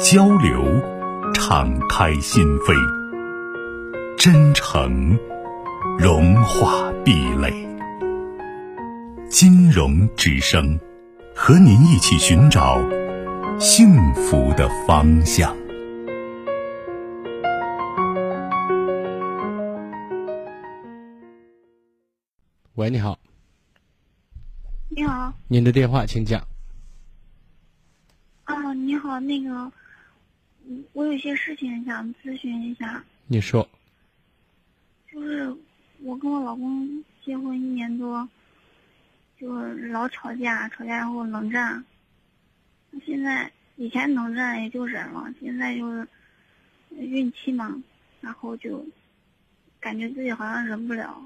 交流，敞开心扉；真诚，融化壁垒。金融之声，和您一起寻找幸福的方向。喂，你好。你好。您的电话，请讲。那个，我有些事情想咨询一下。你说。就是我跟我老公结婚一年多，就是老吵架，吵架然后冷战。现在以前冷战也就忍了，现在就是孕期嘛，然后就感觉自己好像忍不了。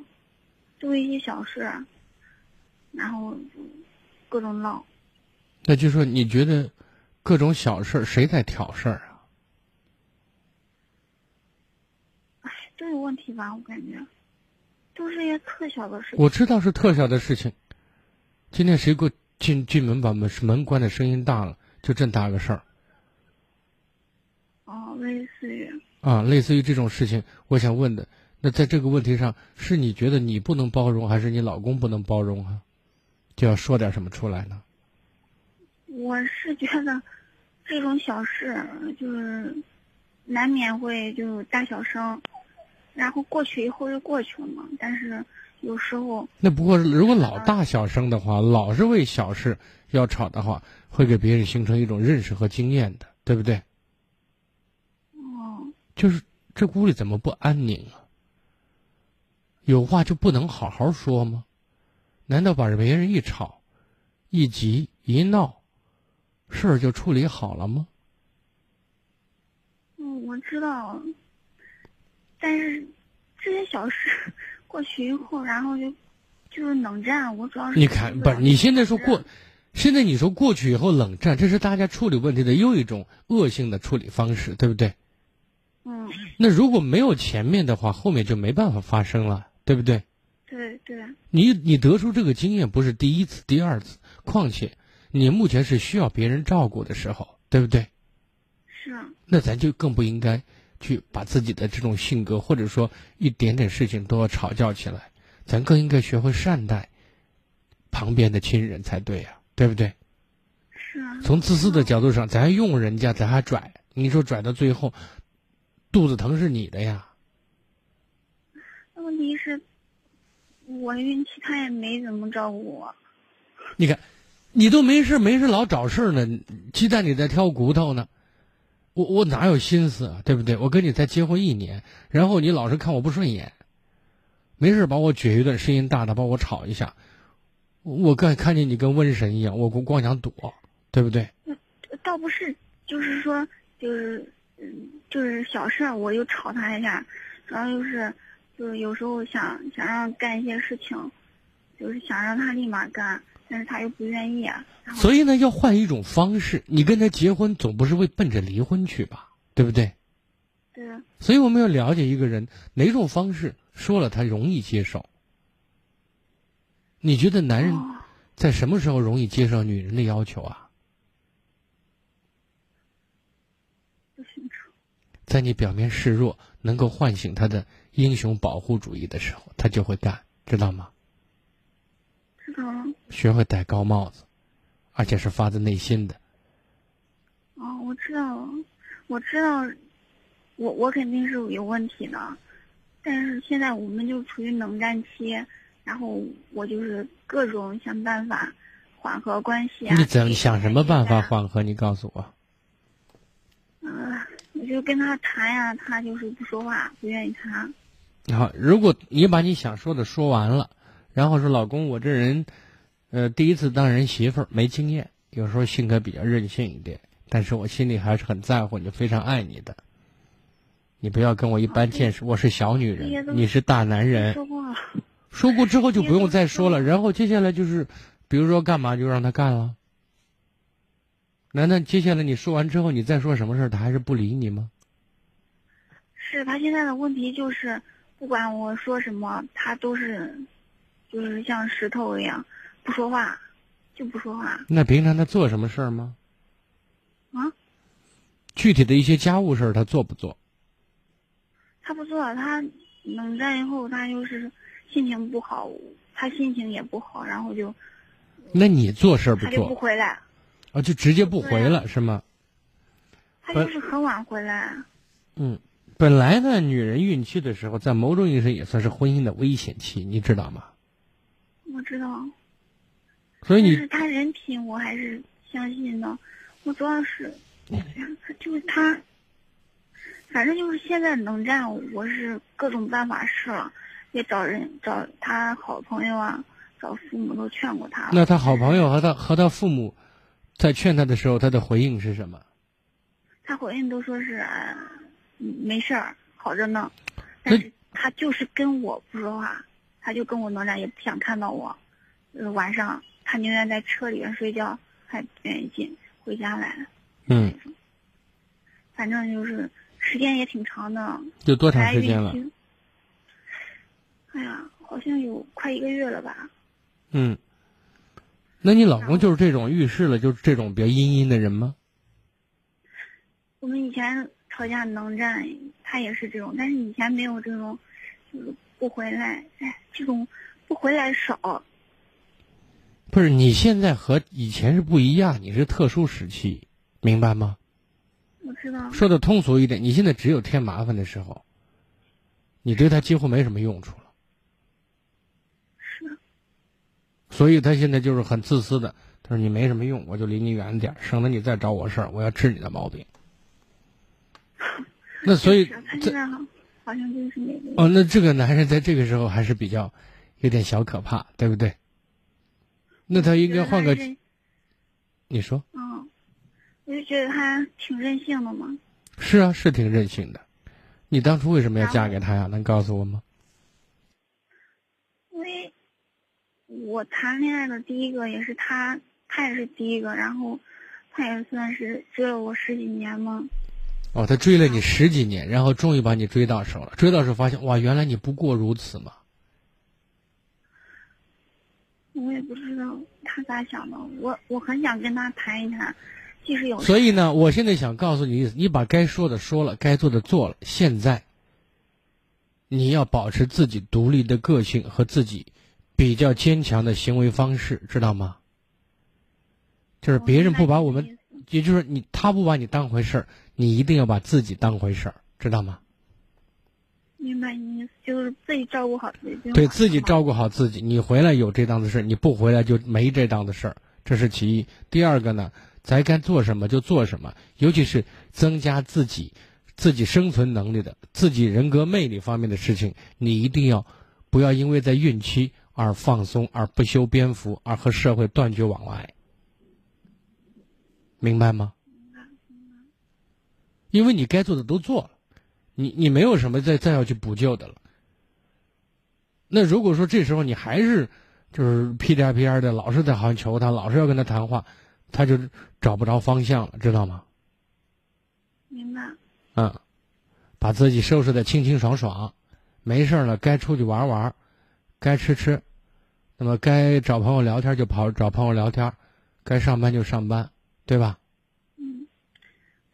就一些小事，然后就各种闹。那就说你觉得各种小事谁在挑事儿啊？哎，都有问题吧？我感觉都是一些特小的事情。我知道是特小的事情。今天谁给我进进门把门门关的声音大了？就这大个事儿。哦，类似于。啊，类似于这种事情，我想问的。那在这个问题上，是你觉得你不能包容，还是你老公不能包容啊？就要说点什么出来呢？我是觉得，这种小事就是难免会就大小声，然后过去以后就过去了嘛。但是有时候那不过如果老大小声的话，老是为小事要吵的话，会给别人形成一种认识和经验的，对不对？哦，就是这屋里怎么不安宁啊？有话就不能好好说吗？难道把别人一吵、一急、一闹，事儿就处理好了吗？嗯，我知道，但是这些小事过去以后，然后就就是冷战。我主要是你看，不是你现在说过，现在你说过去以后冷战，这是大家处理问题的又一种恶性的处理方式，对不对？嗯。那如果没有前面的话，后面就没办法发生了。对不对？对对。你你得出这个经验不是第一次、第二次，况且你目前是需要别人照顾的时候，对不对？是啊。那咱就更不应该去把自己的这种性格，或者说一点点事情都要吵叫起来，咱更应该学会善待旁边的亲人才对呀，对不对？是啊。从自私的角度上，咱还用人家，咱还拽，你说拽到最后，肚子疼是你的呀。问题是，我孕期他也没怎么照顾我。你看，你都没事没事老找事呢，鸡蛋里在挑骨头呢。我我哪有心思啊？对不对？我跟你才结婚一年，然后你老是看我不顺眼，没事把我撅一顿，声音大的把我吵一下。我看看见你跟瘟神一样，我光光想躲，对不对？倒不是，就是说，就是嗯，就是小事，我就吵他一下，主要就是。就是有时候想想让干一些事情，就是想让他立马干，但是他又不愿意啊。所以呢，要换一种方式。你跟他结婚，总不是为奔着离婚去吧？对不对？对。所以我们要了解一个人哪种方式说了他容易接受。你觉得男人在什么时候容易接受女人的要求啊？不清楚。在你表面示弱，能够唤醒他的。英雄保护主义的时候，他就会干，知道吗？学会戴高帽子，而且是发自内心的。哦，我知道了，我知道，我我肯定是有问题的，但是现在我们就处于冷战期，然后我就是各种想办法缓和关系啊。你怎想什么办法缓和？你告诉我。嗯，我就跟他谈呀，他就是不说话，不愿意谈。好，如果你把你想说的说完了，然后说老公，我这人，呃，第一次当人媳妇儿没经验，有时候性格比较任性一点。但是我心里还是很在乎你，非常爱你的。你不要跟我一般见识，我是小女人，你是大男人。说过了，说过之后就不用再说了。然后接下来就是，比如说干嘛就让他干了。难道接下来你说完之后，你再说什么事儿，他还是不理你吗？是他现在的问题就是，不管我说什么，他都是，就是像石头一样，不说话，就不说话。那平常他做什么事儿吗？啊？具体的一些家务事儿，他做不做？他不做，他冷战以后，他就是心情不好，他心情也不好，然后就。那你做事不做？他就不回来。啊，就直接不回了是吗？他就是很晚回来。嗯。本来呢，女人孕期的时候，在某种意义上也算是婚姻的危险期，你知道吗？我知道。所以你是他人品，我还是相信的。我主要是，就是他，反正就是现在冷战，我是各种办法试了，也找人找他好朋友啊，找父母都劝过他。那他好朋友和他和他父母，在劝他的时候，他的回应是什么？他回应都说是。没事儿，好着呢，但是他就是跟我不说话，他就跟我冷战，也不想看到我。呃，晚上他宁愿在车里边睡觉，还不愿意进回家来。嗯。反正就是时间也挺长的。有多长时间了？哎呀，好像有快一个月了吧。嗯。那你老公就是这种遇事了，就是这种比较阴阴的人吗？我们以前。吵架能战，他也是这种，但是以前没有这种，就是不回来，哎，这种不回来少。不是，你现在和以前是不一样，你是特殊时期，明白吗？我知道。说的通俗一点，你现在只有添麻烦的时候，你对他几乎没什么用处了。是。所以他现在就是很自私的，他说你没什么用，我就离你远点，省得你再找我事儿，我要治你的毛病。那所以，这好像就是那个哦，那这个男人在这个时候还是比较有点小可怕，对不对？那他应该换个，你说？嗯，我就觉得他挺任性的嘛。是啊，是挺任性的。你当初为什么要嫁给他呀？能告诉我吗？因为我谈恋爱的第一个也是他，他也是第一个，然后他也算是追了我十几年嘛。哦，他追了你十几年，然后终于把你追到手了。追到手发现，哇，原来你不过如此嘛！我也不知道他咋想的。我我很想跟他谈一谈，即使有。所以呢，我现在想告诉你意思：你把该说的说了，该做的做了。现在，你要保持自己独立的个性和自己比较坚强的行为方式，知道吗？就是别人不把我们，也就是你，他不把你当回事儿。你一定要把自己当回事儿，知道吗？明白你意思，就是自己照顾好自己。对自己照顾好自己，你回来有这档子事儿，你不回来就没这档子事儿，这是其一。第二个呢，咱该做什么就做什么，尤其是增加自己自己生存能力的、自己人格魅力方面的事情，你一定要不要因为在孕期而放松，而不修边幅，而和社会断绝往来。明白吗？因为你该做的都做了，你你没有什么再再要去补救的了。那如果说这时候你还是就是屁颠屁颠的，老是在好像求他，老是要跟他谈话，他就找不着方向了，知道吗？明白。嗯，把自己收拾的清清爽爽，没事了，该出去玩玩，该吃吃，那么该找朋友聊天就跑找朋友聊天，该上班就上班，对吧？嗯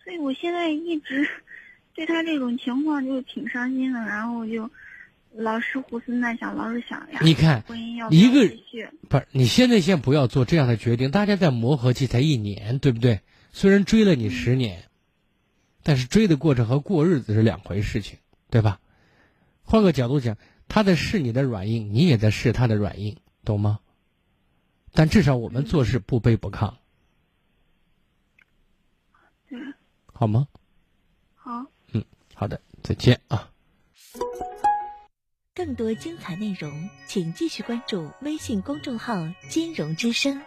所以我现在一直对他这种情况就挺伤心的，然后就老是胡思乱想，老是想呀。你看，婚姻要一个不是你现在先不要做这样的决定。大家在磨合期才一年，对不对？虽然追了你十年，但是追的过程和过日子是两回事情，对吧？换个角度讲，他在试你的软硬，你也在试他的软硬，懂吗？但至少我们做事不卑不亢。对好吗？好。的，再见啊。更多精彩内容，请继续关注微信公众号“金融之声”。